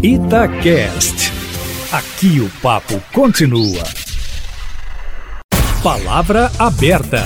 Itacast. Aqui o papo continua. Palavra aberta.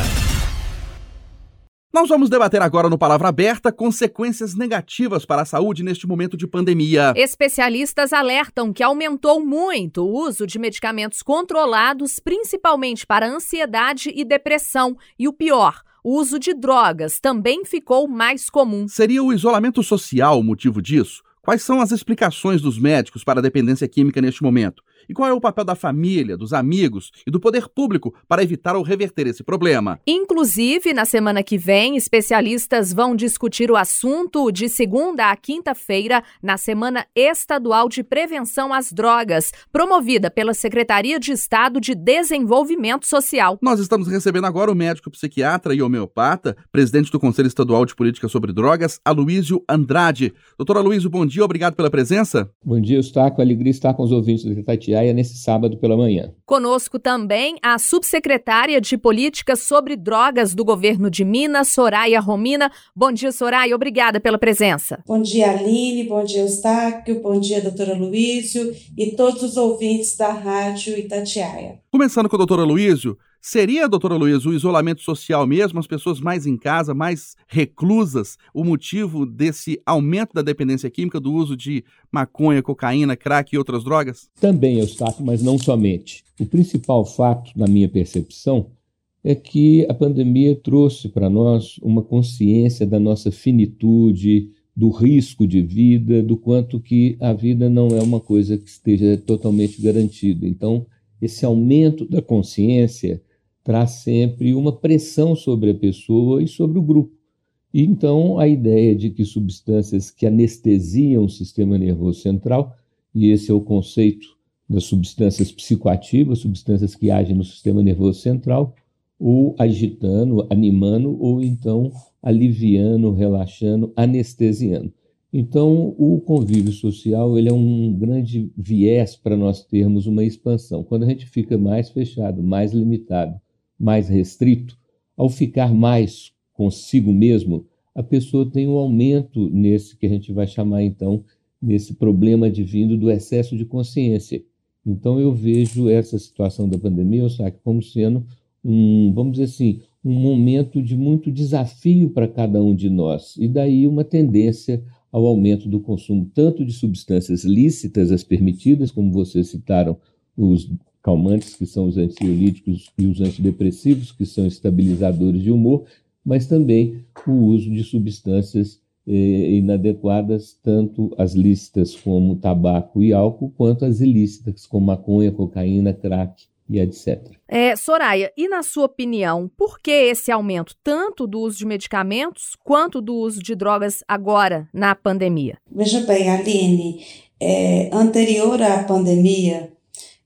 Nós vamos debater agora no Palavra Aberta consequências negativas para a saúde neste momento de pandemia. Especialistas alertam que aumentou muito o uso de medicamentos controlados, principalmente para ansiedade e depressão. E o pior, o uso de drogas também ficou mais comum. Seria o isolamento social o motivo disso? Quais são as explicações dos médicos para a dependência química neste momento? E qual é o papel da família, dos amigos e do poder público para evitar ou reverter esse problema? Inclusive, na semana que vem, especialistas vão discutir o assunto de segunda a quinta-feira na Semana Estadual de Prevenção às Drogas, promovida pela Secretaria de Estado de Desenvolvimento Social. Nós estamos recebendo agora o médico psiquiatra e homeopata, presidente do Conselho Estadual de Política sobre Drogas, Aloísio Andrade. Doutor Aloísio, bom dia, obrigado pela presença. Bom dia, Eustáquio. Alegria estar com os ouvintes do Itatiaia Itatiaia nesse sábado pela manhã. Conosco também a subsecretária de Políticas sobre Drogas do governo de Minas, Soraya Romina. Bom dia, Soraya. Obrigada pela presença. Bom dia, Aline. Bom dia, Eustáquio. Bom dia, doutora Luísio e todos os ouvintes da Rádio Itatiaia. Começando com o doutor Luísio, Seria, doutora Luiz, o isolamento social mesmo, as pessoas mais em casa, mais reclusas, o motivo desse aumento da dependência química, do uso de maconha, cocaína, crack e outras drogas? Também, Eustáquio, mas não somente. O principal fato, na minha percepção, é que a pandemia trouxe para nós uma consciência da nossa finitude, do risco de vida, do quanto que a vida não é uma coisa que esteja totalmente garantida. Então, esse aumento da consciência traz sempre uma pressão sobre a pessoa e sobre o grupo. E então a ideia de que substâncias que anestesiam o sistema nervoso central, e esse é o conceito das substâncias psicoativas, substâncias que agem no sistema nervoso central, ou agitando, animando, ou então aliviando, relaxando, anestesiando. Então, o convívio social ele é um grande viés para nós termos uma expansão. Quando a gente fica mais fechado, mais limitado, mais restrito, ao ficar mais consigo mesmo, a pessoa tem um aumento nesse que a gente vai chamar então nesse problema advindo do excesso de consciência. Então eu vejo essa situação da pandemia, sabe, como sendo um, vamos dizer assim, um momento de muito desafio para cada um de nós e daí uma tendência ao aumento do consumo tanto de substâncias lícitas, as permitidas, como vocês citaram, os calmantes, que são os ansiolíticos, e os antidepressivos, que são estabilizadores de humor, mas também o uso de substâncias eh, inadequadas, tanto as lícitas como tabaco e álcool, quanto as ilícitas, como maconha, cocaína, crack e etc. É, Soraya, e na sua opinião, por que esse aumento tanto do uso de medicamentos quanto do uso de drogas agora na pandemia? Veja bem, Aline, é, anterior à pandemia,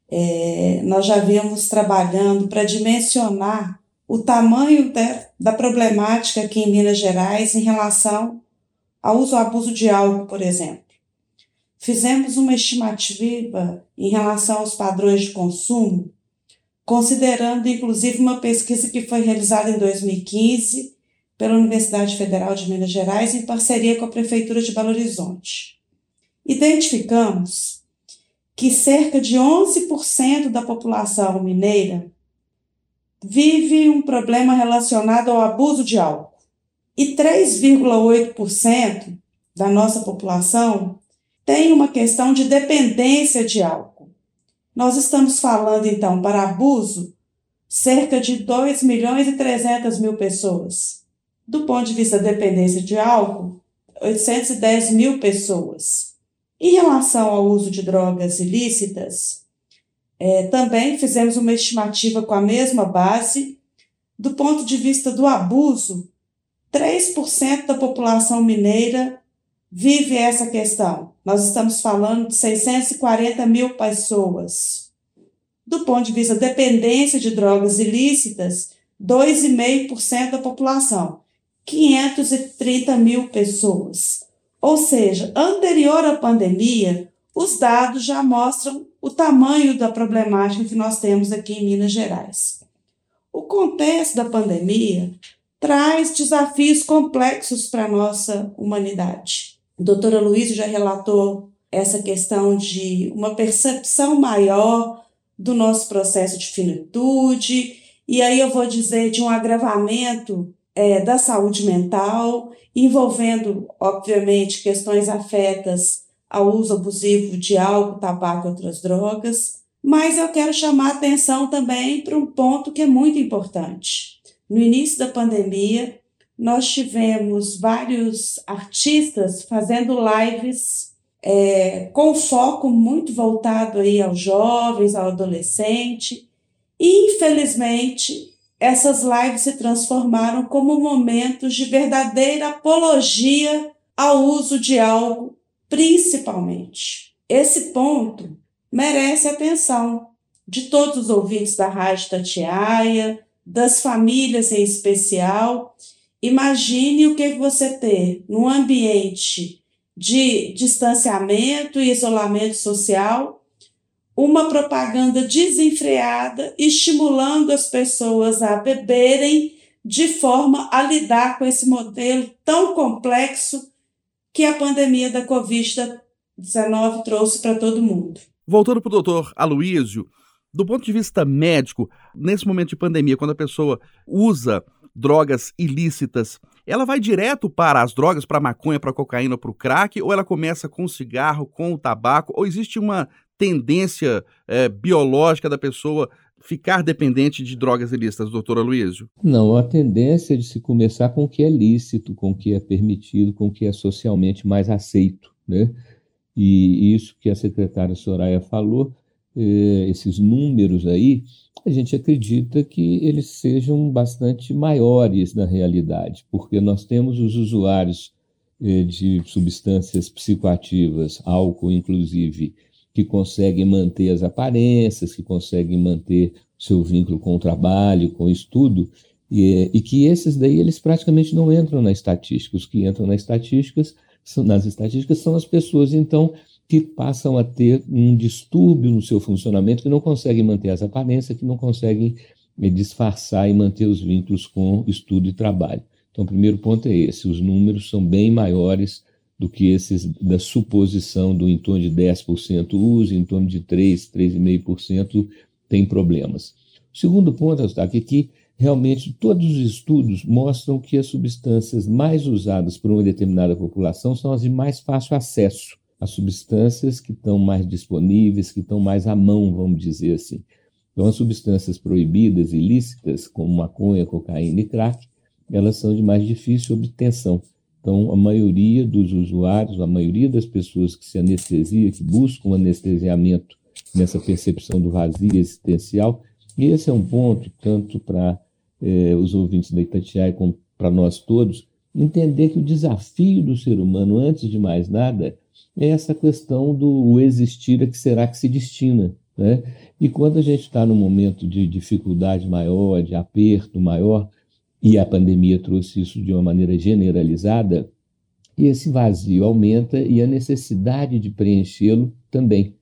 é, nós já vínhamos trabalhando para dimensionar o tamanho da problemática aqui em Minas Gerais em relação ao uso e abuso de álcool, por exemplo. Fizemos uma estimativa em relação aos padrões de consumo, considerando inclusive uma pesquisa que foi realizada em 2015 pela Universidade Federal de Minas Gerais em parceria com a Prefeitura de Belo Horizonte. Identificamos que cerca de 11% da população mineira vive um problema relacionado ao abuso de álcool e 3,8% da nossa população tem uma questão de dependência de álcool. Nós estamos falando então para abuso cerca de 2 milhões e 300 mil pessoas. Do ponto de vista da dependência de álcool, 810 mil pessoas. Em relação ao uso de drogas ilícitas, é, também fizemos uma estimativa com a mesma base. Do ponto de vista do abuso, 3% da população mineira vive essa questão. Nós estamos falando de 640 mil pessoas. Do ponto de vista da dependência de drogas ilícitas, 2,5% da população, 530 mil pessoas. Ou seja, anterior à pandemia, os dados já mostram o tamanho da problemática que nós temos aqui em Minas Gerais. O contexto da pandemia traz desafios complexos para a nossa humanidade. A doutora Luísa já relatou essa questão de uma percepção maior do nosso processo de finitude, e aí eu vou dizer de um agravamento é, da saúde mental, envolvendo, obviamente, questões afetas ao uso abusivo de álcool, tabaco e outras drogas. Mas eu quero chamar a atenção também para um ponto que é muito importante. No início da pandemia, nós tivemos vários artistas fazendo lives é, com foco muito voltado aí aos jovens, ao adolescente. E, infelizmente, essas lives se transformaram como momentos de verdadeira apologia ao uso de algo, principalmente. Esse ponto merece atenção de todos os ouvintes da Rádio Tatiaia, das famílias em especial. Imagine o que você ter num ambiente de distanciamento e isolamento social uma propaganda desenfreada estimulando as pessoas a beberem de forma a lidar com esse modelo tão complexo que a pandemia da Covid-19 trouxe para todo mundo. Voltando para o doutor Aloísio, do ponto de vista médico, nesse momento de pandemia, quando a pessoa usa drogas ilícitas, ela vai direto para as drogas, para a maconha, para a cocaína, para o crack, ou ela começa com o cigarro, com o tabaco, ou existe uma tendência é, biológica da pessoa ficar dependente de drogas ilícitas, doutora Luísio? Não, a tendência é de se começar com o que é lícito, com o que é permitido, com o que é socialmente mais aceito, né? E isso que a secretária Soraya falou, eh, esses números aí, a gente acredita que eles sejam bastante maiores na realidade, porque nós temos os usuários eh, de substâncias psicoativas, álcool inclusive, que conseguem manter as aparências, que conseguem manter seu vínculo com o trabalho, com o estudo, e, e, que esses daí eles praticamente não entram na estatística. Os que entram nas estatísticas, nas estatísticas são as pessoas, então, que passam a ter um distúrbio no seu funcionamento, que não conseguem manter as aparências, que não conseguem eh, disfarçar e manter os vínculos com estudo e trabalho. Então, o primeiro ponto é esse: os números são bem maiores do que esses da suposição do em torno de 10% uso, em torno de 3, 3,5% tem problemas. O segundo ponto, Eustáquio, é que realmente todos os estudos mostram que as substâncias mais usadas por uma determinada população são as de mais fácil acesso, as substâncias que estão mais disponíveis, que estão mais à mão, vamos dizer assim. Então, as substâncias proibidas, ilícitas, como maconha, cocaína e crack, elas são de mais difícil obtenção. Então, a maioria dos usuários, a maioria das pessoas que se anestesia, que buscam anestesiamento nessa percepção do vazio existencial, e esse é um ponto, tanto para eh, os ouvintes da Itatiaia como para nós todos, entender que o desafio do ser humano, antes de mais nada, é essa questão do existir a que será que se destina. Né? E quando a gente está num momento de dificuldade maior, de aperto maior, e a pandemia trouxe isso de uma maneira generalizada, e esse vazio aumenta e a necessidade de preenchê-lo também.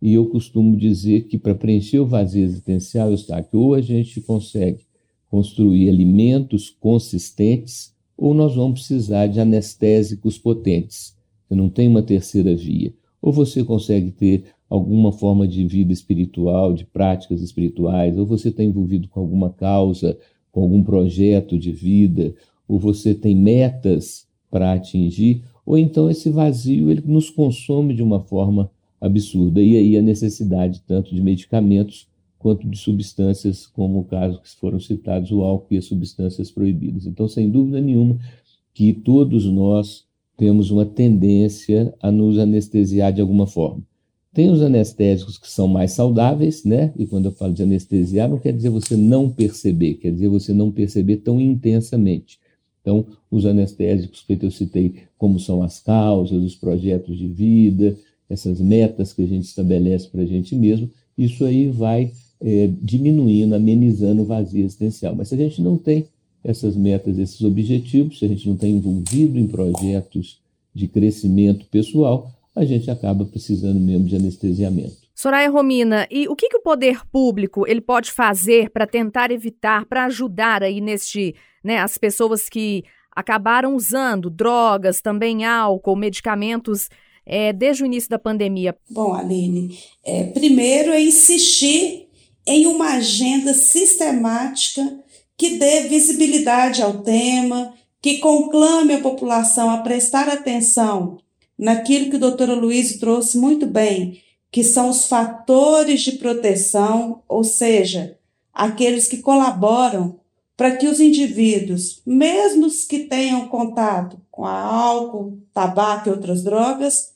E eu costumo dizer que para preencher o vazio existencial, está que ou a gente consegue construir alimentos consistentes, ou nós vamos precisar de anestésicos potentes. Você não tem uma terceira via. Ou você consegue ter alguma forma de vida espiritual, de práticas espirituais, ou você está envolvido com alguma causa com algum projeto de vida, ou você tem metas para atingir, ou então esse vazio ele nos consome de uma forma absurda. E aí a necessidade tanto de medicamentos quanto de substâncias, como o caso que foram citados, o álcool e as substâncias proibidas. Então, sem dúvida nenhuma, que todos nós temos uma tendência a nos anestesiar de alguma forma. Tem os anestésicos que são mais saudáveis, né? E quando eu falo de anestesiar, não quer dizer você não perceber, quer dizer você não perceber tão intensamente. Então, os anestésicos que eu citei, como são as causas, os projetos de vida, essas metas que a gente estabelece para a gente mesmo, isso aí vai é, diminuindo, amenizando o vazio existencial. Mas se a gente não tem essas metas, esses objetivos, se a gente não está envolvido em projetos de crescimento pessoal, a gente acaba precisando mesmo de anestesiamento. Soraya Romina, e o que, que o poder público ele pode fazer para tentar evitar, para ajudar aí neste, né, as pessoas que acabaram usando drogas, também álcool, medicamentos é, desde o início da pandemia? Bom, Aline, é, primeiro é insistir em uma agenda sistemática que dê visibilidade ao tema, que conclame a população a prestar atenção naquilo que o doutor Luiz trouxe muito bem, que são os fatores de proteção, ou seja, aqueles que colaboram para que os indivíduos, mesmo os que tenham contato com álcool, tabaco e outras drogas,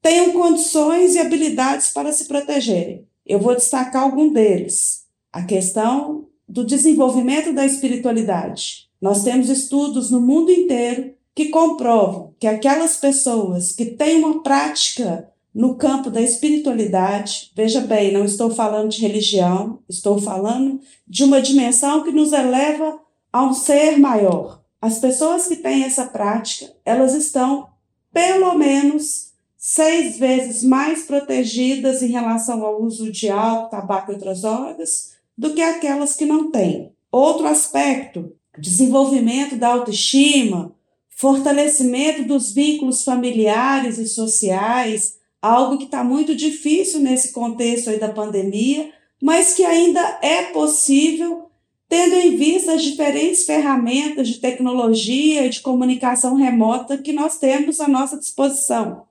tenham condições e habilidades para se protegerem. Eu vou destacar algum deles. A questão do desenvolvimento da espiritualidade. Nós temos estudos no mundo inteiro que comprovam que aquelas pessoas que têm uma prática no campo da espiritualidade, veja bem, não estou falando de religião, estou falando de uma dimensão que nos eleva a um ser maior. As pessoas que têm essa prática, elas estão pelo menos seis vezes mais protegidas em relação ao uso de álcool, tabaco e outras drogas do que aquelas que não têm. Outro aspecto, desenvolvimento da autoestima, fortalecimento dos vínculos familiares e sociais, algo que está muito difícil nesse contexto aí da pandemia, mas que ainda é possível, tendo em vista as diferentes ferramentas de tecnologia e de comunicação remota que nós temos à nossa disposição.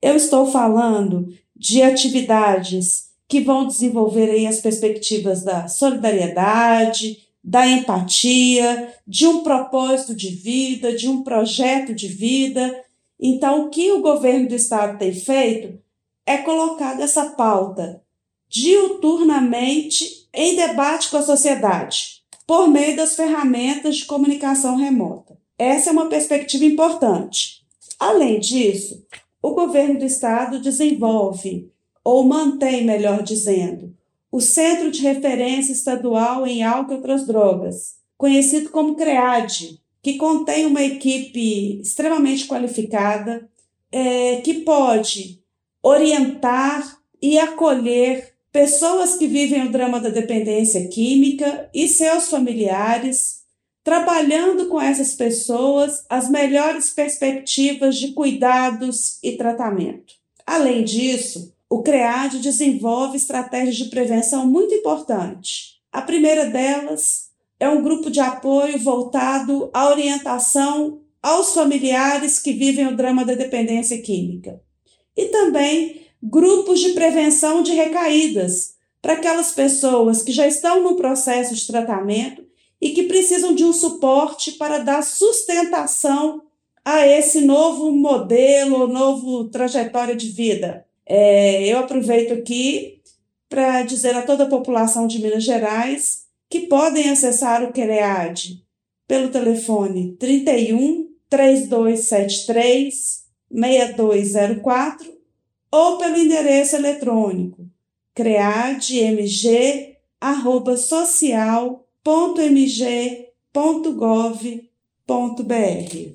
Eu estou falando de atividades que vão desenvolver aí as perspectivas da solidariedade, da empatia, de um propósito de vida, de um projeto de vida então, o que o governo do estado tem feito é colocar essa pauta diuturnamente em debate com a sociedade, por meio das ferramentas de comunicação remota. Essa é uma perspectiva importante. Além disso, o governo do estado desenvolve, ou mantém, melhor dizendo, o Centro de Referência Estadual em Álcool e Outras Drogas, conhecido como CREAD, que contém uma equipe extremamente qualificada, é, que pode orientar e acolher pessoas que vivem o drama da dependência química e seus familiares, trabalhando com essas pessoas as melhores perspectivas de cuidados e tratamento. Além disso, o CREAD desenvolve estratégias de prevenção muito importantes. A primeira delas é um grupo de apoio voltado à orientação aos familiares que vivem o drama da dependência química. E também grupos de prevenção de recaídas para aquelas pessoas que já estão no processo de tratamento e que precisam de um suporte para dar sustentação a esse novo modelo, novo trajetória de vida. É, eu aproveito aqui para dizer a toda a população de Minas Gerais que podem acessar o CREAD pelo telefone 31 3273 6204 ou pelo endereço eletrônico creadmg@social.mg.gov.br.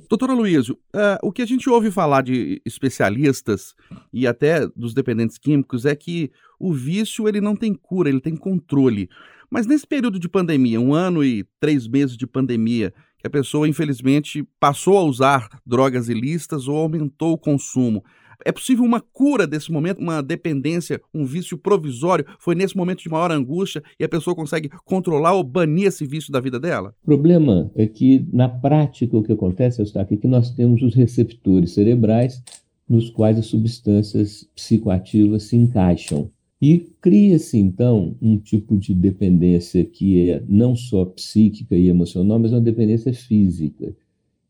Doutora Luísio, uh, o que a gente ouve falar de especialistas e até dos dependentes químicos é que o vício ele não tem cura, ele tem controle. Mas nesse período de pandemia, um ano e três meses de pandemia, que a pessoa, infelizmente, passou a usar drogas ilícitas ou aumentou o consumo. É possível uma cura desse momento, uma dependência, um vício provisório? Foi nesse momento de maior angústia e a pessoa consegue controlar ou banir esse vício da vida dela? O problema é que, na prática, o que acontece, Eustáquio, é que nós temos os receptores cerebrais nos quais as substâncias psicoativas se encaixam. E cria-se, então, um tipo de dependência que é não só psíquica e emocional, mas uma dependência física.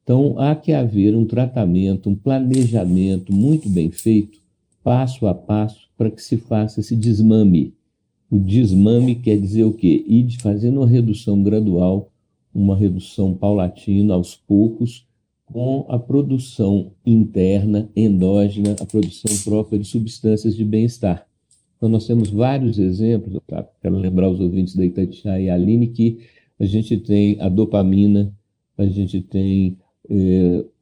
Então, há que haver um tratamento, um planejamento muito bem feito, passo a passo, para que se faça esse desmame. O desmame quer dizer o quê? Ir fazendo uma redução gradual, uma redução paulatina, aos poucos, com a produção interna, endógena, a produção própria de substâncias de bem-estar. Então, nós temos vários exemplos, tá? quero lembrar os ouvintes da Itatiaia e Aline, que a gente tem a dopamina, a gente tem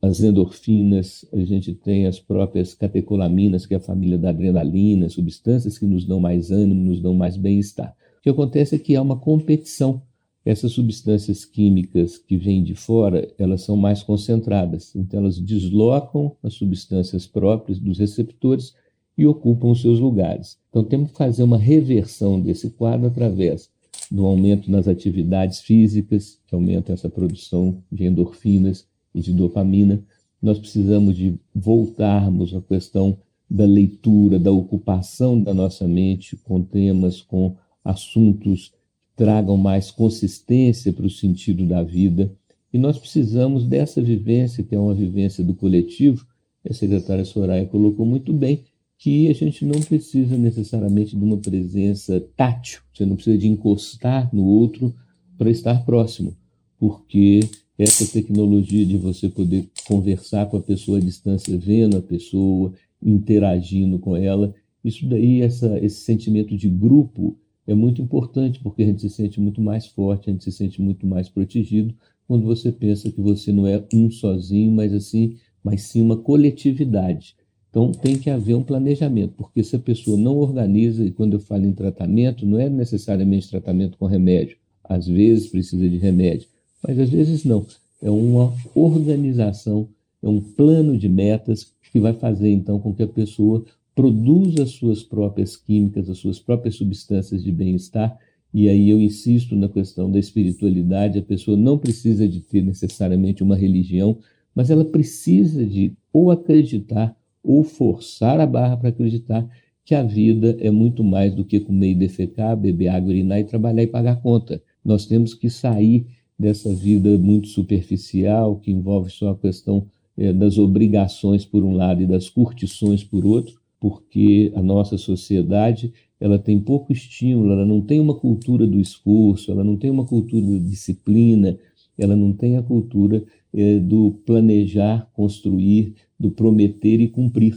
as endorfinas, a gente tem as próprias catecolaminas, que é a família da adrenalina, substâncias que nos dão mais ânimo, nos dão mais bem-estar. O que acontece é que há uma competição essas substâncias químicas que vêm de fora, elas são mais concentradas, então elas deslocam as substâncias próprias dos receptores e ocupam os seus lugares. Então temos que fazer uma reversão desse quadro através do aumento nas atividades físicas, que aumenta essa produção de endorfinas e de dopamina. Nós precisamos de voltarmos à questão da leitura, da ocupação da nossa mente com temas, com assuntos que tragam mais consistência para o sentido da vida. E nós precisamos dessa vivência, que é uma vivência do coletivo, a secretária Soraya colocou muito bem, que a gente não precisa necessariamente de uma presença tátil, você não precisa de encostar no outro para estar próximo, porque essa tecnologia de você poder conversar com a pessoa à distância, vendo a pessoa, interagindo com ela, isso daí, essa, esse sentimento de grupo é muito importante, porque a gente se sente muito mais forte, a gente se sente muito mais protegido quando você pensa que você não é um sozinho, mas assim, mas sim uma coletividade. Então tem que haver um planejamento, porque se a pessoa não organiza, e quando eu falo em tratamento, não é necessariamente tratamento com remédio, às vezes precisa de remédio, mas às vezes não. É uma organização, é um plano de metas que vai fazer então com que a pessoa produza as suas próprias químicas, as suas próprias substâncias de bem-estar. E aí eu insisto na questão da espiritualidade, a pessoa não precisa de ter necessariamente uma religião, mas ela precisa de ou acreditar ou forçar a barra para acreditar que a vida é muito mais do que comer e defecar, beber água, urinar e trabalhar e pagar conta. Nós temos que sair dessa vida muito superficial, que envolve só a questão é, das obrigações por um lado e das curtições por outro, porque a nossa sociedade ela tem pouco estímulo, ela não tem uma cultura do esforço, ela não tem uma cultura da disciplina, ela não tem a cultura é, do planejar, construir, do prometer e cumprir.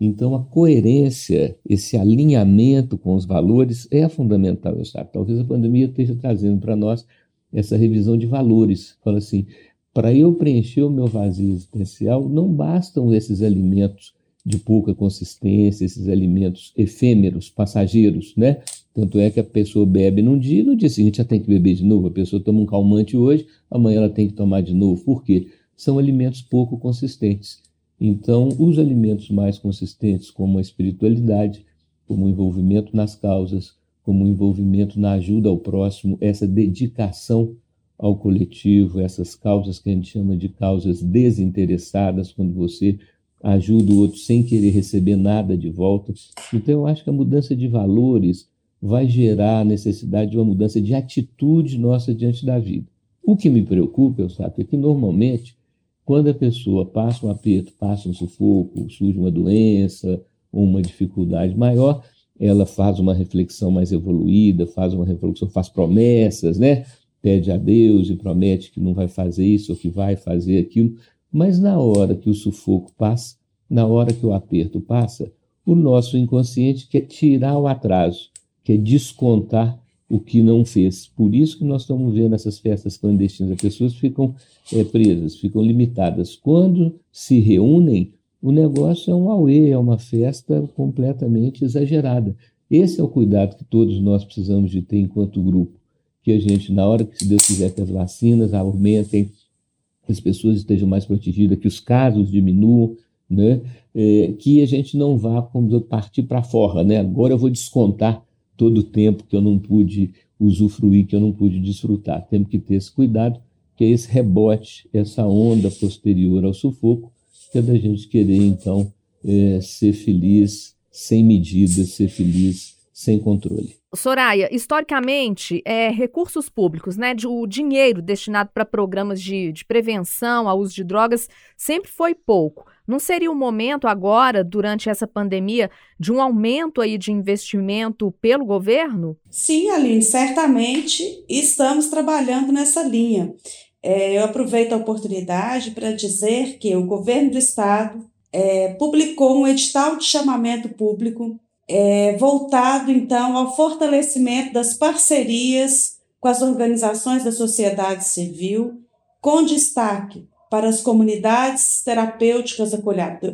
Então, a coerência, esse alinhamento com os valores é fundamental, sabe? Talvez a pandemia esteja trazendo para nós essa revisão de valores. Fala assim, para eu preencher o meu vazio existencial, não bastam esses alimentos de pouca consistência, esses alimentos efêmeros, passageiros, né? Tanto é que a pessoa bebe num dia no dia seguinte já tem que beber de novo. A pessoa toma um calmante hoje, amanhã ela tem que tomar de novo. Por quê? São alimentos pouco consistentes. Então, os alimentos mais consistentes, como a espiritualidade, como o envolvimento nas causas, como envolvimento na ajuda ao próximo, essa dedicação ao coletivo, essas causas que a gente chama de causas desinteressadas, quando você ajuda o outro sem querer receber nada de volta. Então, eu acho que a mudança de valores vai gerar a necessidade de uma mudança de atitude nossa diante da vida. O que me preocupa, eu sabe, é que normalmente quando a pessoa passa um aperto, passa um sufoco, surge uma doença uma dificuldade maior, ela faz uma reflexão mais evoluída, faz uma reflexão, faz promessas, né? Pede a Deus e promete que não vai fazer isso ou que vai fazer aquilo. Mas na hora que o sufoco passa, na hora que o aperto passa, o nosso inconsciente quer tirar o atraso, quer descontar o que não fez. Por isso que nós estamos vendo essas festas clandestinas. As pessoas ficam é, presas, ficam limitadas. Quando se reúnem, o negócio é um auê, é uma festa completamente exagerada. Esse é o cuidado que todos nós precisamos de ter enquanto grupo. Que a gente, na hora que, se Deus quiser, que as vacinas aumentem, que as pessoas estejam mais protegidas, que os casos diminuam, né? É, que a gente não vá como partir para fora. Né? Agora eu vou descontar todo o tempo que eu não pude usufruir, que eu não pude desfrutar. Temos que ter esse cuidado, que é esse rebote, essa onda posterior ao sufoco, que é da gente querer, então, é, ser feliz sem medidas, ser feliz sem controle. Soraya, historicamente, é, recursos públicos, né, de, o dinheiro destinado para programas de, de prevenção ao uso de drogas sempre foi pouco. Não seria o momento agora, durante essa pandemia, de um aumento aí de investimento pelo governo? Sim, Aline, certamente estamos trabalhando nessa linha. É, eu aproveito a oportunidade para dizer que o governo do estado é, publicou um edital de chamamento público é, voltado, então, ao fortalecimento das parcerias com as organizações da sociedade civil, com destaque para as comunidades terapêuticas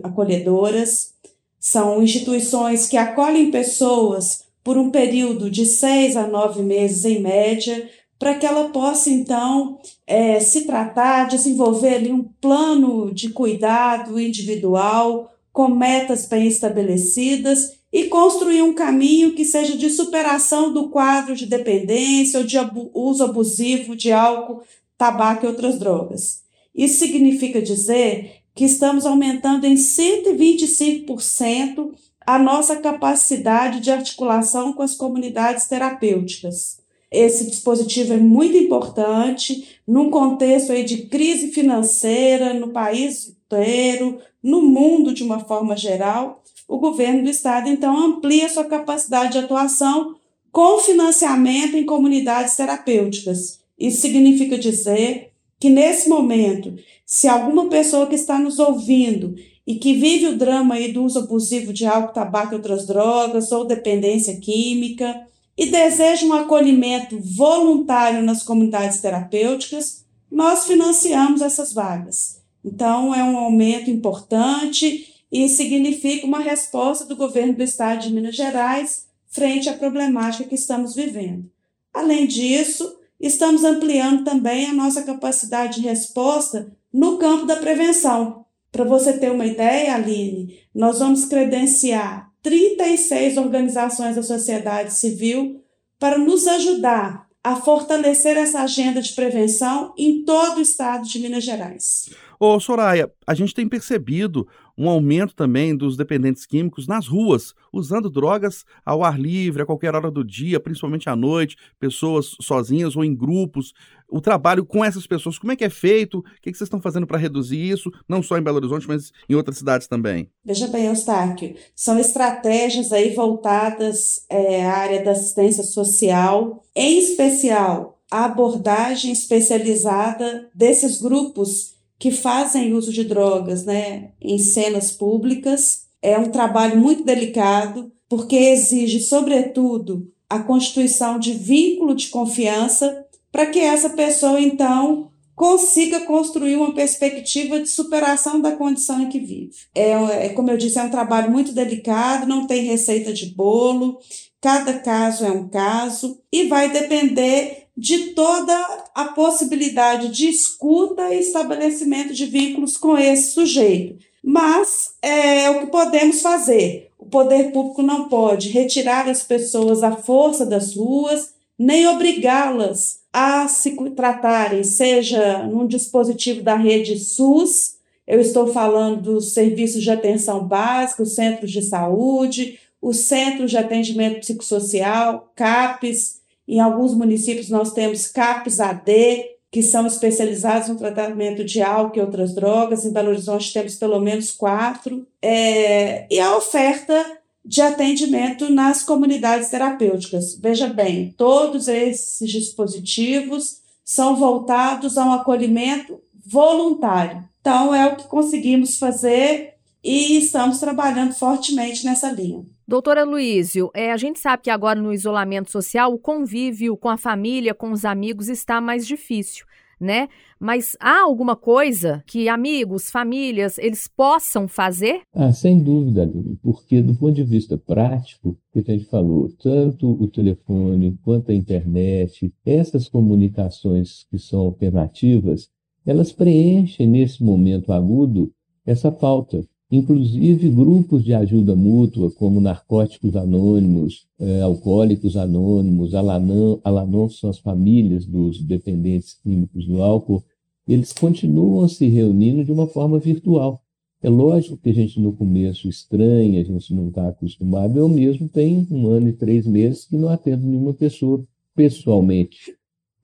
acolhedoras. São instituições que acolhem pessoas por um período de seis a nove meses, em média, para que ela possa, então, é, se tratar, desenvolver ali um plano de cuidado individual, com metas bem estabelecidas e construir um caminho que seja de superação do quadro de dependência ou de uso abusivo de álcool, tabaco e outras drogas. Isso significa dizer que estamos aumentando em 125% a nossa capacidade de articulação com as comunidades terapêuticas. Esse dispositivo é muito importante num contexto aí de crise financeira no país inteiro, no mundo de uma forma geral. O governo do estado então amplia sua capacidade de atuação com financiamento em comunidades terapêuticas. Isso significa dizer que nesse momento, se alguma pessoa que está nos ouvindo e que vive o drama aí do uso abusivo de álcool, tabaco e outras drogas ou dependência química, e deseja um acolhimento voluntário nas comunidades terapêuticas, nós financiamos essas vagas. Então, é um aumento importante e significa uma resposta do governo do estado de Minas Gerais frente à problemática que estamos vivendo. Além disso, estamos ampliando também a nossa capacidade de resposta no campo da prevenção. Para você ter uma ideia, Aline, nós vamos credenciar 36 organizações da sociedade civil para nos ajudar a fortalecer essa agenda de prevenção em todo o estado de Minas Gerais. Ô Soraya, a gente tem percebido um aumento também dos dependentes químicos nas ruas, usando drogas ao ar livre, a qualquer hora do dia, principalmente à noite, pessoas sozinhas ou em grupos. O trabalho com essas pessoas, como é que é feito? O que, vocês estão fazendo para reduzir isso, não só em Belo Horizonte, mas em outras cidades também? Veja bem, Eustáquio, são estratégias aí voltadas é, à área da assistência social, em especial a abordagem especializada desses grupos que fazem uso de drogas né, em cenas públicas. É um trabalho muito delicado, porque exige, sobretudo, a constituição de vínculo de confiança para que essa pessoa, então, consiga construir uma perspectiva de superação da condição em que vive. É, é, como eu disse, é um trabalho muito delicado, não tem receita de bolo, cada caso é um caso e vai depender de toda a possibilidade de escuta e estabelecimento de vínculos com esse sujeito. Mas é o que podemos fazer. O poder público não pode retirar as pessoas à força das ruas, nem obrigá-las a se tratarem, seja num dispositivo da rede SUS, eu estou falando dos serviços de atenção básica, os centros de saúde, os centros de atendimento psicossocial, CAPES, em alguns municípios nós temos CAPs AD, que são especializados no tratamento de álcool e outras drogas. Em Belo Horizonte temos pelo menos quatro. É, e a oferta de atendimento nas comunidades terapêuticas. Veja bem, todos esses dispositivos são voltados a um acolhimento voluntário. Então, é o que conseguimos fazer e estamos trabalhando fortemente nessa linha. Doutora Luísio, é, a gente sabe que agora no isolamento social o convívio com a família, com os amigos está mais difícil, né? Mas há alguma coisa que amigos, famílias, eles possam fazer? Ah, sem dúvida, porque do ponto de vista prático, que a gente falou, tanto o telefone quanto a internet, essas comunicações que são alternativas, elas preenchem nesse momento agudo essa falta Inclusive, grupos de ajuda mútua, como Narcóticos Anônimos, é, Alcoólicos Anônimos, Alanon, Alanon são as famílias dos dependentes químicos do álcool, eles continuam se reunindo de uma forma virtual. É lógico que a gente no começo estranha, a gente não está acostumado. Eu mesmo tenho um ano e três meses que não atendo nenhuma pessoa pessoalmente.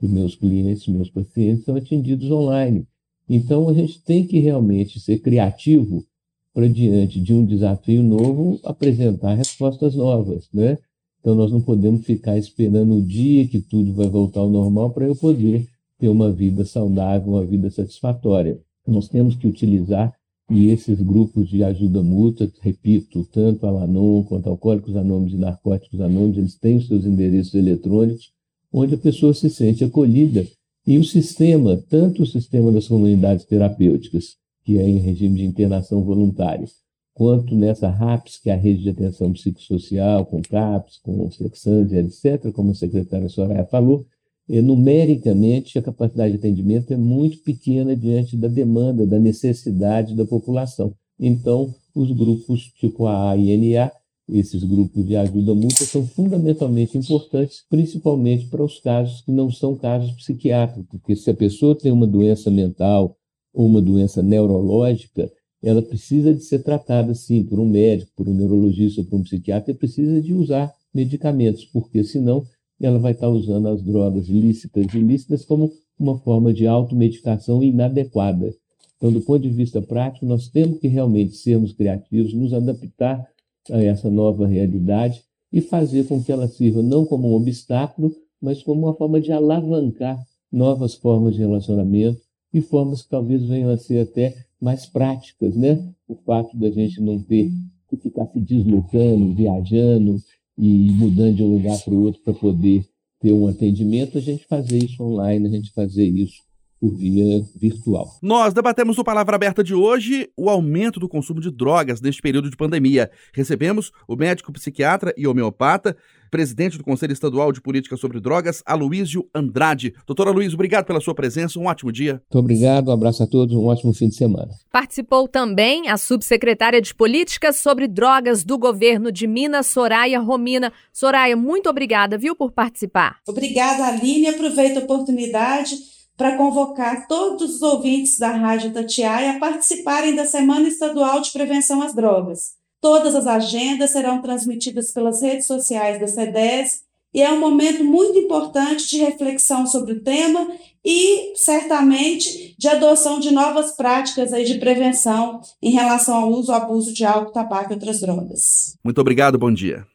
Os meus clientes, meus pacientes são atendidos online. Então a gente tem que realmente ser criativo para diante de um desafio novo apresentar respostas novas, né? Então nós não podemos ficar esperando o dia que tudo vai voltar ao normal para eu poder ter uma vida saudável, uma vida satisfatória. Nós temos que utilizar e esses grupos de ajuda mútua, repito, tanto a Lanon quanto Alcoólicos Anônimos e Narcóticos Anônimos, eles têm os seus endereços eletrônicos, onde a pessoa se sente acolhida. E o sistema, tanto o sistema das comunidades terapêuticas, que é em regime de internação voluntária, quanto nessa RAPS, que é a rede de atenção psicossocial, com CAPS, com Sexandia, etc., como a secretária Soraya falou, numericamente, a capacidade de atendimento é muito pequena diante da demanda, da necessidade da população. Então, os grupos tipo a AINA, esses grupos de ajuda mútua, são fundamentalmente importantes, principalmente para os casos que não são casos psiquiátricos, porque se a pessoa tem uma doença mental ou uma doença neurológica, ela precisa de ser tratada, sim, por um médico, por um neurologista, por um psiquiatra, e precisa de usar medicamentos, porque senão ela vai estar usando as drogas lícitas e ilícitas como uma forma de automedicação inadequada. Então, do ponto de vista prático, nós temos que realmente sermos criativos, nos adaptar a essa nova realidade e fazer com que ela sirva não como um obstáculo, mas como uma forma de alavancar novas formas de relacionamento e formas que talvez venham a ser até mais práticas, né? O fato da gente não ter que ficar se deslocando, viajando, e mudando de um lugar para o outro para poder ter um atendimento, a gente fazer isso online, a gente fazer isso por via virtual. Nós debatemos no Palavra Aberta de hoje o aumento do consumo de drogas neste período de pandemia. Recebemos o médico psiquiatra e homeopata, presidente do Conselho Estadual de Política sobre Drogas, Aloísio Andrade. Doutora Luiz, obrigado pela sua presença, um ótimo dia. Muito obrigado, um abraço a todos, um ótimo fim de semana. Participou também a subsecretária de Políticas sobre Drogas do governo de Minas, Soraya Romina. Soraya, muito obrigada, viu, por participar. Obrigada, Aline. Aproveito a oportunidade para convocar todos os ouvintes da Rádio Tatiaia a participarem da Semana Estadual de Prevenção às Drogas. Todas as agendas serão transmitidas pelas redes sociais da CEDES e é um momento muito importante de reflexão sobre o tema e, certamente, de adoção de novas práticas aí de prevenção em relação ao uso abuso de álcool, tabaco e outras drogas. Muito obrigado, bom dia.